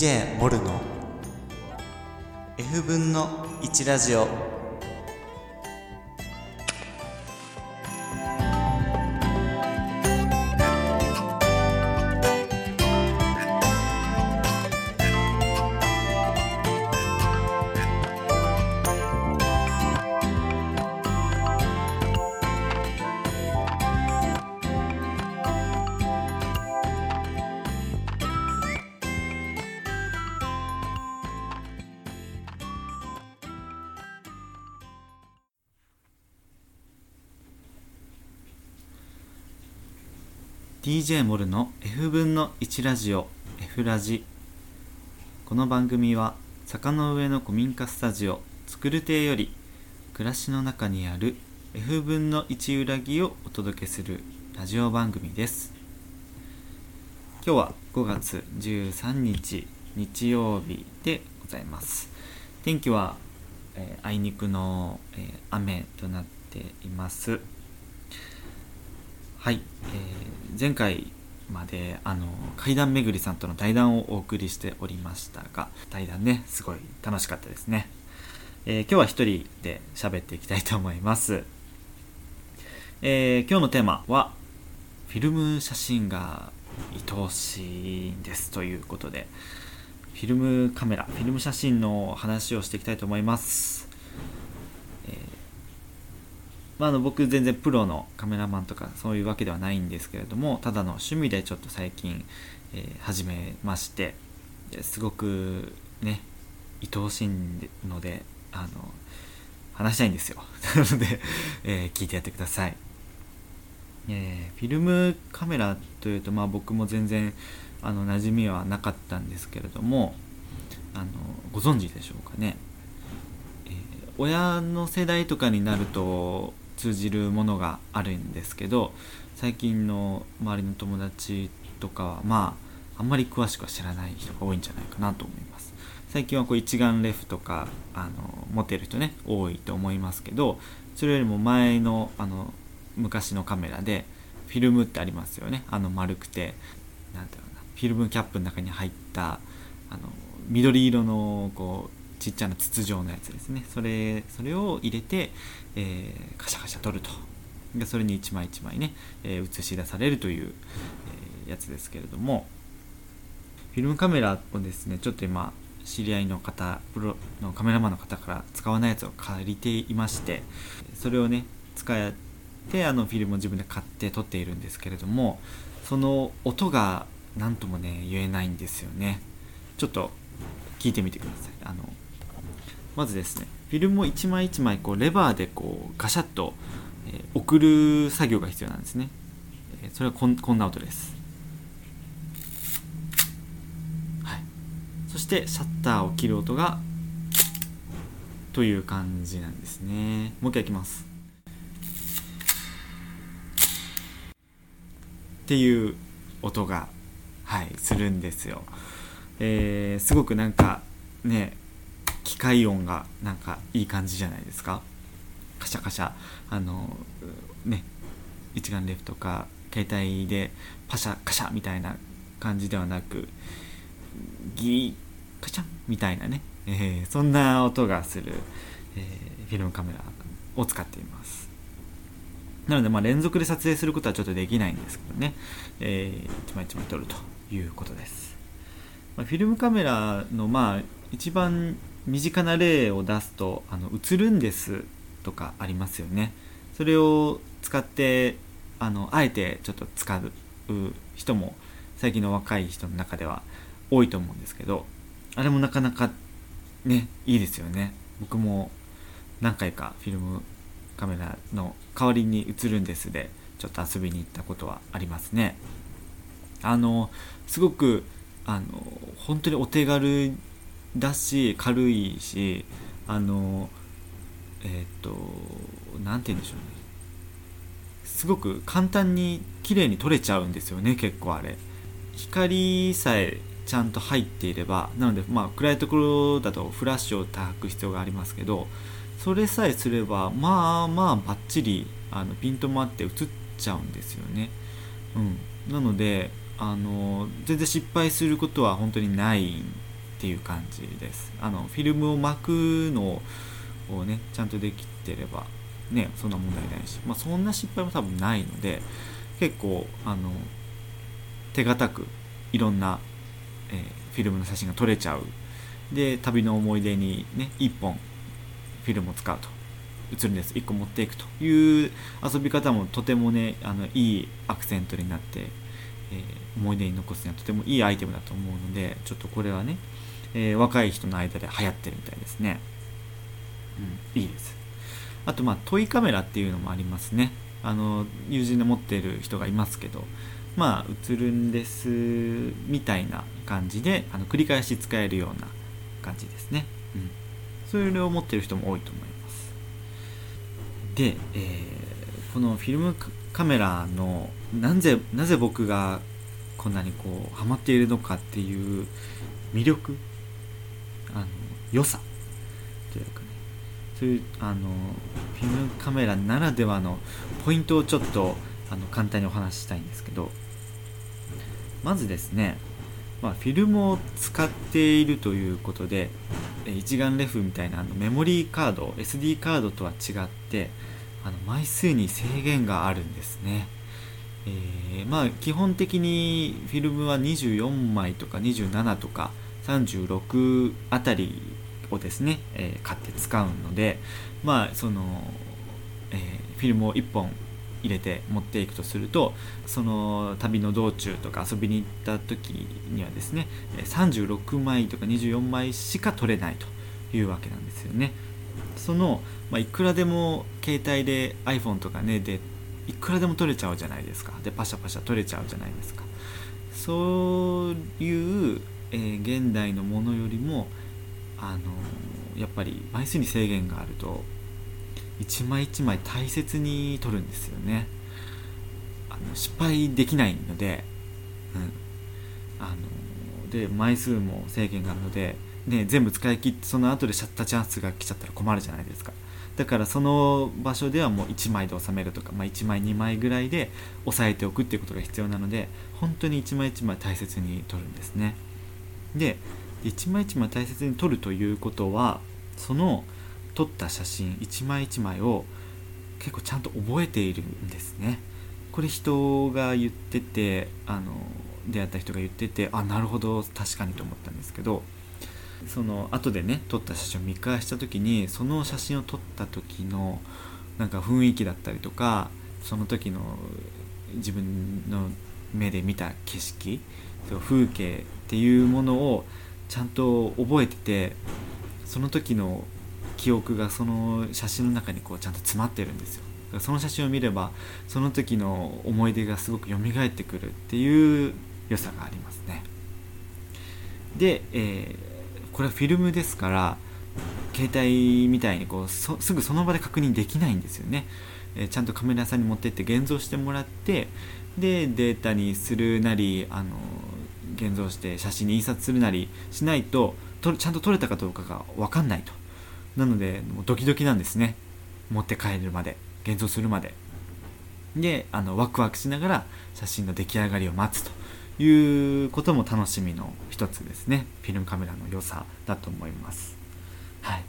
DJ モルの F 分の1ラジオ「DJ モルの F 分の1ラジオ F ラジ」この番組は坂の上の古民家スタジオ作る亭より暮らしの中にある F 分の1裏木をお届けするラジオ番組です。今日は5月13日日曜日でございます。天気は、えーあいにくの、えー雨となっています。はい、えー前回まであの怪談めぐりさんとの対談をお送りしておりましたが対談ねすごい楽しかったですね、えー今日は一人で喋っていきたいと思います、えー今日のテーマはフィルム写真が愛おしいんですということでフィルムカメラフィルム写真の話をしていきたいと思います、まあ、あの僕全然プロのカメラマンとかそういうわけではないんですけれどもただの趣味でちょっと最近、えー始めましてすごくね愛おしいのであの話したいんですよ。なので、えー聞いてやってください、えーフィルムカメラというと、まあ、僕も全然あの馴染みはなかったんですけれどもあのご存知でしょうかね。え親の世代とかになると通じるものがあるんですけど最近の周りの友達とかはまああんまり詳しくは知らない人が多いんじゃないかなと思います。最近はこう一眼レフとかあの持ってる人ね多いと思いますけどそれよりも前のあの昔のカメラでフィルムってありますよね。あの丸くてなんだろうなフィルムキャップの中に入ったあの緑色のこうちっちゃな筒状のやつですね。それそれを入れて、えーカシャカシャ撮ると。でそれに一枚一枚ね、えー映し出されるという、えーやつですけれども。フィルムカメラをですねちょっと今知り合いの方プロのカメラマンの方から使わないやつを借りていましてそれをね使ってあのフィルムを自分で買って撮っているんですけれどもその音が何ともね言えないんですよね。ちょっと聞いてみてください。あのまずですねフィルムを一枚一枚こうレバーでこうガシャッと、え送る作業が必要なんですね、えそれはこんこんな音です。はい。そしてシャッターを切る音がという感じなんですね。もう一回いきます。っていう音がはいするんですよ。えーすごくなんかね機械音がなんかいい感じじゃないですか？カシャカシャ。あのね一眼レフとか携帯でパシャカシャみたいな感じではなくギーカチャンみたいなね、えーそんな音がする、えーフィルムカメラを使っています。なので、まあ、連続で撮影することはちょっとできないんですけどね、えー一枚一枚撮るということです、まあ、フィルムカメラのまあ一番身近な例を出すとあの映るんですとかありますよね。それを使ってあのあえてちょっと使う人も最近の若い人の中では多いと思うんですけどあれもなかなかねいいですよね。僕も何回かフィルムカメラの代わりに映るんですでちょっと遊びに行ったことはありますね。あのすごくあの本当にお手軽だし軽いしあのえっ、となんて言うんでしょうね。すごく簡単に綺麗に撮れちゃうんですよね結構あれ。光さえちゃんと入っていれば。なのでまあ暗いところだとフラッシュを焚く必要がありますけどそれさえすればまあまあバッチリあのピントもあって映っちゃうんですよね、うん、なのであの全然失敗することは本当にないんっていう感じです。あのフィルムを巻くのをねちゃんとできてればねそんな問題ないし、まあ、そんな失敗も多分ないので結構あの手堅くいろんな、えー、フィルムの写真が撮れちゃう。で旅の思い出にね1本フィルムを使うと。映るんです。1個持っていくという遊び方もとてもねあのいいアクセントになって、えー、思い出に残すにはとてもいいアイテムだと思うのでちょっとこれはね、えー、若い人の間で流行ってるみたいですね。うん。いいです。あとまあトイカメラっていうのもありますね。あの友人で持ってる人がいますけどまあ映るんですみたいな感じであの繰り返し使えるような感じですね、うん、それを持ってる人も多いと思います。で、えー、このフィルムカメラのなぜなぜ僕がこんなにこうハマっているのかっていう魅力あの良さ。というかね。そういうあのフィルムカメラならではのポイントをちょっとあの簡単にお話ししたいんですけど。まずですねまあ、フィルムを使っているということで一眼レフみたいなあのメモリーカード SD カードとは違ってあの枚数に制限があるんですね、えー、まあ基本的にフィルムは24枚とか27とか36あたりをですね、えー、買って使うのでまあその、えー、フィルムを1本入れて持っていくとするとその旅の道中とか遊びに行った時にはですね36枚とか24枚しか撮れないというわけなんですよね。その、まあ、いくらでも携帯で iPhone とかねでいくらでも撮れちゃうじゃないですかでパシャパシャ撮れちゃうじゃないですかそういう、えー、現代のものよりもあのやっぱり枚数に制限があると一枚一枚大切に取るんですよね。あの失敗できないので、うん、あので枚数も制限があるので、ね、全部使い切ってその後でシャッターチャンスが来ちゃったら困るじゃないですか。だからその場所ではもう1枚で収めるとか、まあ、1枚2枚ぐらいで押さえておくっていうことが必要なので本当に1枚1枚大切に取るんですね。で1枚1枚大切に取るということはその撮った写真一枚一枚を結構ちゃんと覚えているんですね。これ人が言っててあの出会った人が言っててあなるほど確かにと思ったんですけどその後でね撮った写真を見返した時にその写真を撮った時のなんか雰囲気だったりとかその時の自分の目で見た景色風景っていうものをちゃんと覚えててその時の記憶がその写真の中にこうちゃんと詰まってるんですよ。その写真を見ればその時の思い出がすごく蘇ってくるっていう良さがありますね。で、えー、これはフィルムですから携帯みたいにこうすぐその場で確認できないんですよね、えー、ちゃんとカメラ屋さんに持ってって現像してもらってでデータにするなりあの現像して写真に印刷するなりしないととちゃんと撮れたかどうかが分かんないと。なのでもうドキドキなんですね。持って帰るまで現像するまで。であのワクワクしながら写真の出来上がりを待つということも楽しみの一つですね。フィルムカメラの良さだと思います。はい、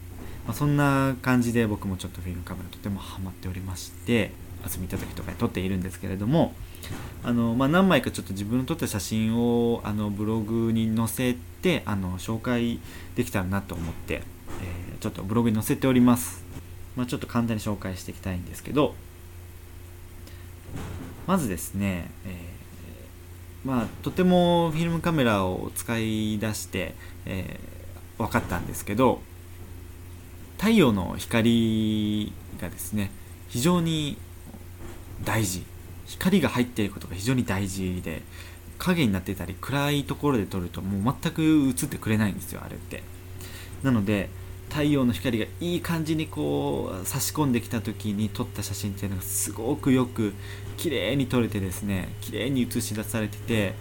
まあ、そんな感じで僕もちょっとフィルムカメラとてもハマっておりまして遊び行った時とかに撮っているんですけれどもあの、まあ、何枚かちょっと自分の撮った写真をあのブログに載せてあの紹介できたらなと思ってえー、ちょっとブログに載せております、まあ、ちょっと簡単に紹介していきたいんですけどまずですね、えー、まあ、とてもフィルムカメラを使い出して、えー、分かったんですけど太陽の光がですね非常に大事。光が入っていることが非常に大事で影になってたり暗いところで撮るともう全く映ってくれないんですよあれって。なので太陽の光がいい感じにこう差し込んできた時に撮った写真っていうのがすごくよく綺麗に撮れてですね綺麗に映し出されてて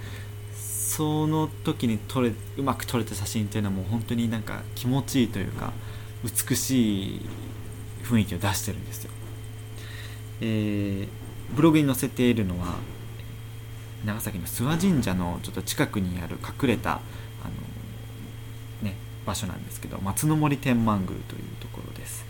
その時に撮れうまく撮れた写真っていうのはもう本当になんか気持ちいいというか美しい雰囲気を出してるんですよ、えー、ブログに載せているのは長崎の諏訪神社のちょっと近くにある隠れたあの、ね、場所なんですけど松の森天満宮というところです、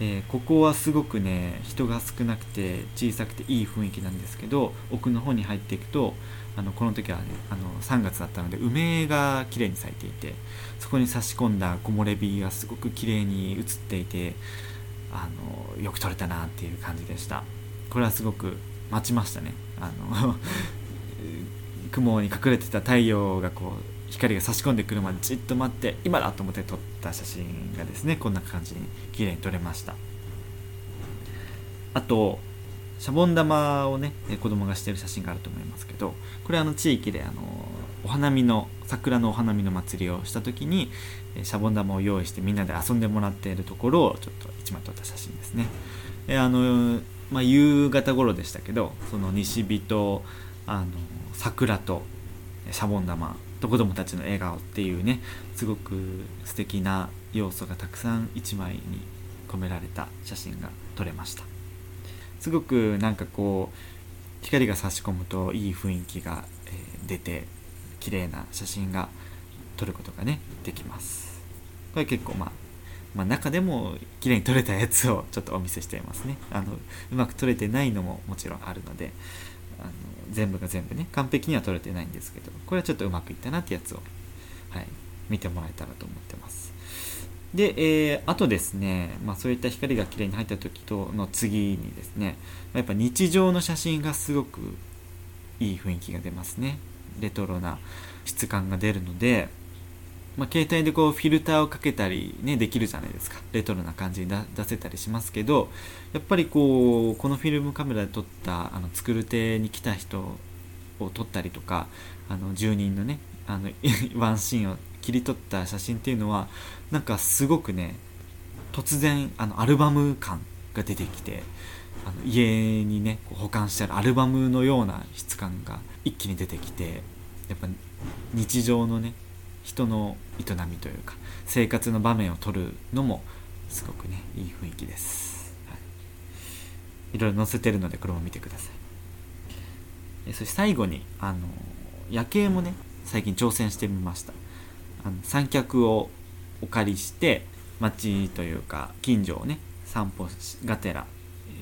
えー、ここはすごくね人が少なくて小さくていい雰囲気なんですけど奥の方に入っていくとあのこの時は、ね、あの3月だったので梅が綺麗に咲いていてそこに差し込んだ木漏れ日がすごく綺麗に映っていてあのよく撮れたなっていう感じでした。これはすごく待ちましたね。あの 雲に隠れてた太陽がこう光が差し込んでくるまでじっと待って今だと思って撮った写真がですねこんな感じに綺麗に撮れました。あとシャボン玉をね子供がしてる写真があると思いますけどこれあの地域であのお花見の桜のお花見の祭りをした時にシャボン玉を用意してみんなで遊んでもらっているところをちょっと1枚撮った写真ですね。あの、まあ、夕方頃でしたけどその西日とあの桜とシャボン玉と子供たちの笑顔っていうねすごく素敵な要素がたくさん1枚に込められた写真が撮れました。すごくなんかこう光が差し込むといい雰囲気が、出て綺麗な写真が撮ることがねできます。これ結構まあまあ、中でも綺麗に撮れたやつをちょっとお見せしていますね。あのうまく撮れてないのももちろんあるのであの全部が全部ね完璧には撮れてないんですけどこれはちょっとうまくいったなってやつを、はい、見てもらえたらと思ってます。で、えー、あとですね、まあ、そういった光が綺麗に入った時との次にですねやっぱ日常の写真がすごくいい雰囲気が出ますね。レトロな質感が出るのでまあ、携帯でこうフィルターをかけたりねできるじゃないですか。レトロな感じに出せたりしますけどやっぱりこうこのフィルムカメラで撮ったあの作る手に来た人を撮ったりとかあの住人のねあの ワンシーンを切り取った写真っていうのはなんかすごくね突然あのアルバム感が出てきてあの家にね保管してあるアルバムのような質感が一気に出てきてやっぱ日常のね人の営みというか生活の場面を撮るのもすごくねいい雰囲気です、はい、いろいろ載せてるのでこれも見てください。そして最後にあの夜景もね最近挑戦してみました。あの三脚をお借りして街というか近所をね散歩がてら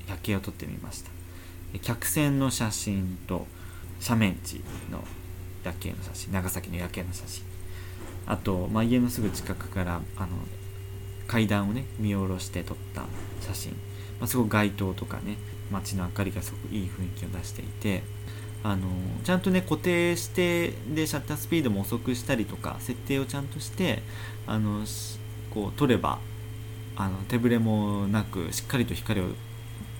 夜景を撮ってみました。客船の写真と斜面地の夜景の写真長崎の夜景の写真。あと、まあ、家のすぐ近くからあの階段をね見下ろして撮った写真、まあ、すごく街灯とかね街の明かりがすごくいい雰囲気を出していてあのちゃんとね固定してでシャッタースピードも遅くしたりとか設定をちゃんとしてあのこう撮ればあの手ぶれもなくしっかりと光を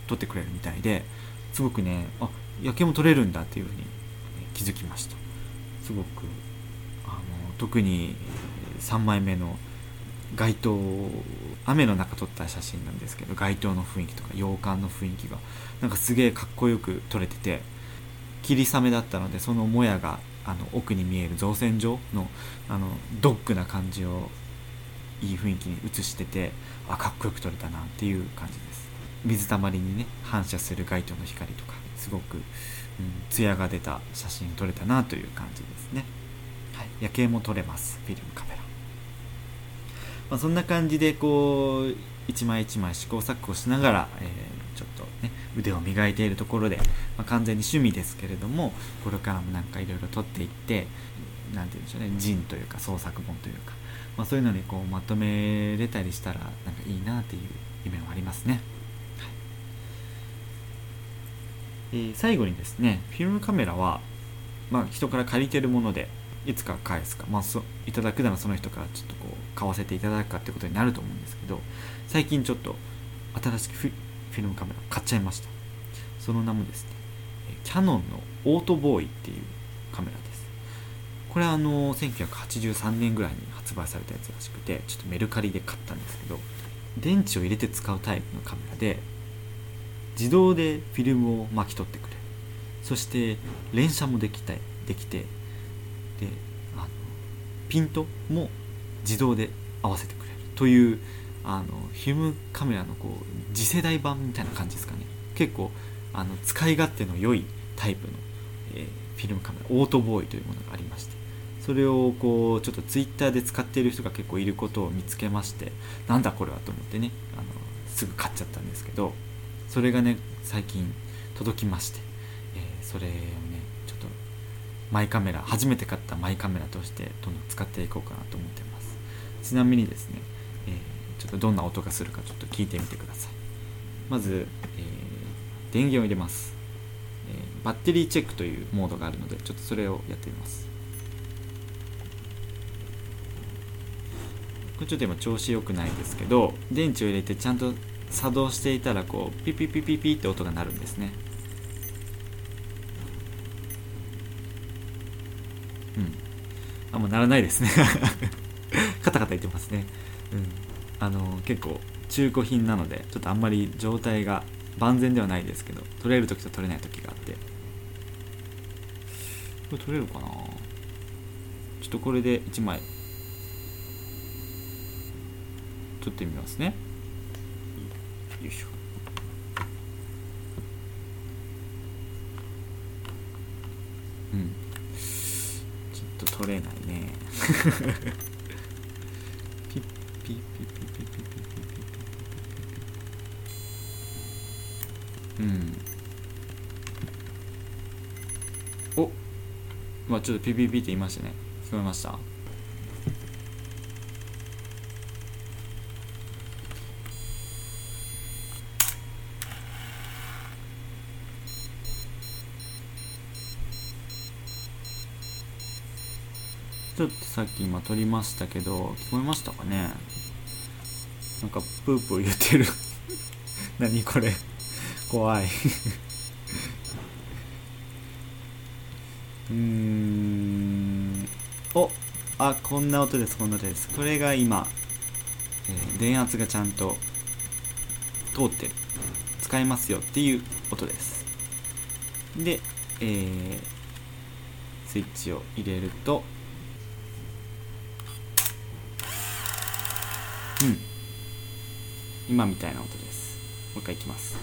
撮ってくれるみたいですごくねあ夜景も撮れるんだっていうふうに気づきました。すごく特に3枚目の街灯雨の中撮った写真なんですけど街灯の雰囲気とか洋館の雰囲気がなんかすげえかっこよく撮れてて霧雨だったのでそのもやがあの奥に見える造船所のあのドッグな感じをいい雰囲気に映しててあかっこよく撮れたなっていう感じです。水たまりにね反射する街灯の光とかすごく、うん、艶が出た写真撮れたなという感じですね。夜景も撮れますフィルムカメラ、まあ、そんな感じでこう一枚一枚試行錯誤しながら、えー、ちょっとね腕を磨いているところで、まあ、完全に趣味ですけれどもこれからもなんかいろいろ撮っていって何て言うんでしょうね人というか創作本というか、まあ、そういうのにこうまとめれたりしたらなんかいいなっていう夢はありますね、はい。えー、最後にですねフィルムカメラは、まあ、人から借りてるものでいつか返すか、まあ、そいただくならその人からちょっとこう買わせていただくかってことになると思うんですけど最近ちょっと新しくフィルムカメラ買っちゃいました。その名もですねキャノンのオートボーイっていうカメラです。これはあの1983年ぐらいに発売されたやつらしくてちょっとメルカリで買ったんですけど電池を入れて使うタイプのカメラで自動でフィルムを巻き取ってくれる。そして連写もできたできてであのピントも自動で合わせてくれる。というあのフィルムカメラのこう次世代版みたいな感じですかね。結構あの使い勝手の良いタイプの、えー、フィルムカメラオートボーイというものがありまして。それをこうちょっとツイッターで使っている人が結構いることを見つけましてなんだこれはと思ってねあのすぐ買っちゃったんですけどそれがね最近届きまして、えー、それをねマイカメラ初めて買ったマイカメラとしてどんどん使っていこうかなと思ってます。ちなみにですね、えー、ちょっとどんな音がするかちょっと聞いてみてください。まず、えー、電源を入れます、えバッテリーチェックというモードがあるのでちょっとそれをやってみます。これちょっと今調子良くないですけど電池を入れてちゃんと作動していたらこうピピピピピって音が鳴るんですねうんあもう鳴らないですね。カタカタ言ってますね。うん。あの結構中古品なのでちょっとあんまり状態が万全ではないですけど取れる時と取れない時があって。これ取れるかな？ちょっとこれで1枚。取ってみますね。よいしょ。うん。取れないね。ピッピッピッピッピッピッピッピッピッうんおまあちょっとピピピって言いましたね聞こえましたちょっとさっき今撮りましたけど聞こえましたかね？なんかプープー言ってる。何これ？怖い。うーん。おあこんな音ですこんな音です。これが今、えー、電圧がちゃんと通って使えますよっていう音です。で、えー、スイッチを入れるとうん。今みたいな音です。もう一回いきます。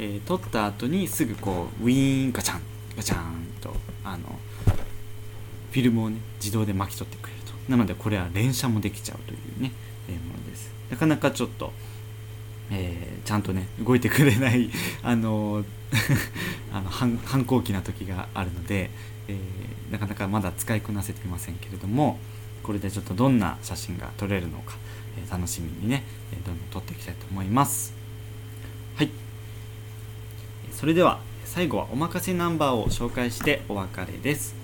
えー、取った後にすぐこうウィーンガチャン。ガチャンとあのフィルムをね自動で巻き取ってくれると。なのでこれは連写もできちゃうというね、えー、ものです。なかなかちょっとえー、ちゃんとね動いてくれない あの あの反反抗期な時があるので、えー、なかなかまだ使いこなせていませんけれどもこれでちょっとどんな写真が撮れるのか、えー、楽しみにね、えどんどん撮っていきたいと思います。はい。それでは最後はおまかせナンバーを紹介してお別れです。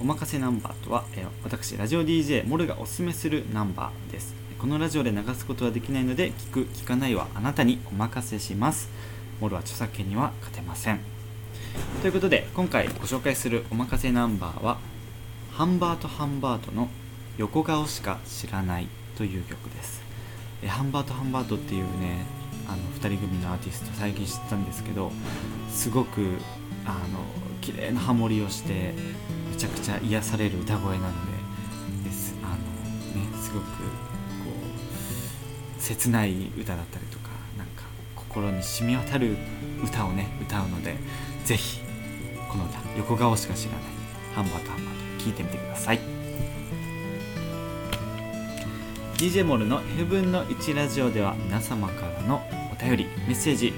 おまかせナンバーとは、え私ラジオ DJ モルがおすすめするナンバーです。このラジオで流すことはできないので聞く聞かないはあなたにお任せします。モルは著作権には勝てません。ということで今回ご紹介するおまかせナンバーはハンバートハンバートの横顔しか知らないという曲です。えハンバートハンバートっていうねあの2人組のアーティスト最近知ったんですけどすごくあの綺麗なハモリをしてめちゃくちゃ癒される歌声なのでですあのねすごく切ない歌だったりとかなんか心に染み渡る歌をね歌うのでぜひこの歌横顔しか知らないハンバートハンバート聴いてみてください。DJ モルの F 分の1ラジオでは皆様からのお便りメッセージ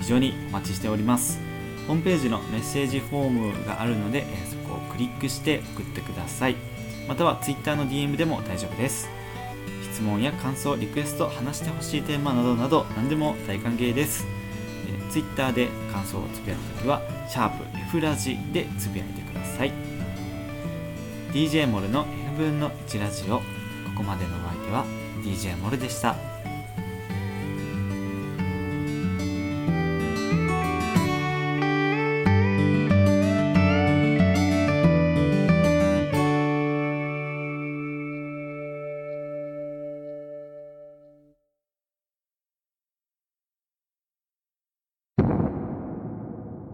非常にお待ちしております。ホームページのメッセージフォームがあるのでそこをクリックして送ってください。または Twitter の DM でも大丈夫です。質問や感想リクエスト話してほしいテーマなどなど何でも大歓迎です、えー、Twitter で感想をつぶやくときはシャープ F ラジでつぶやいてください。DJ モルの F 分の1ラジオここまでのお相手は DJ モルでした。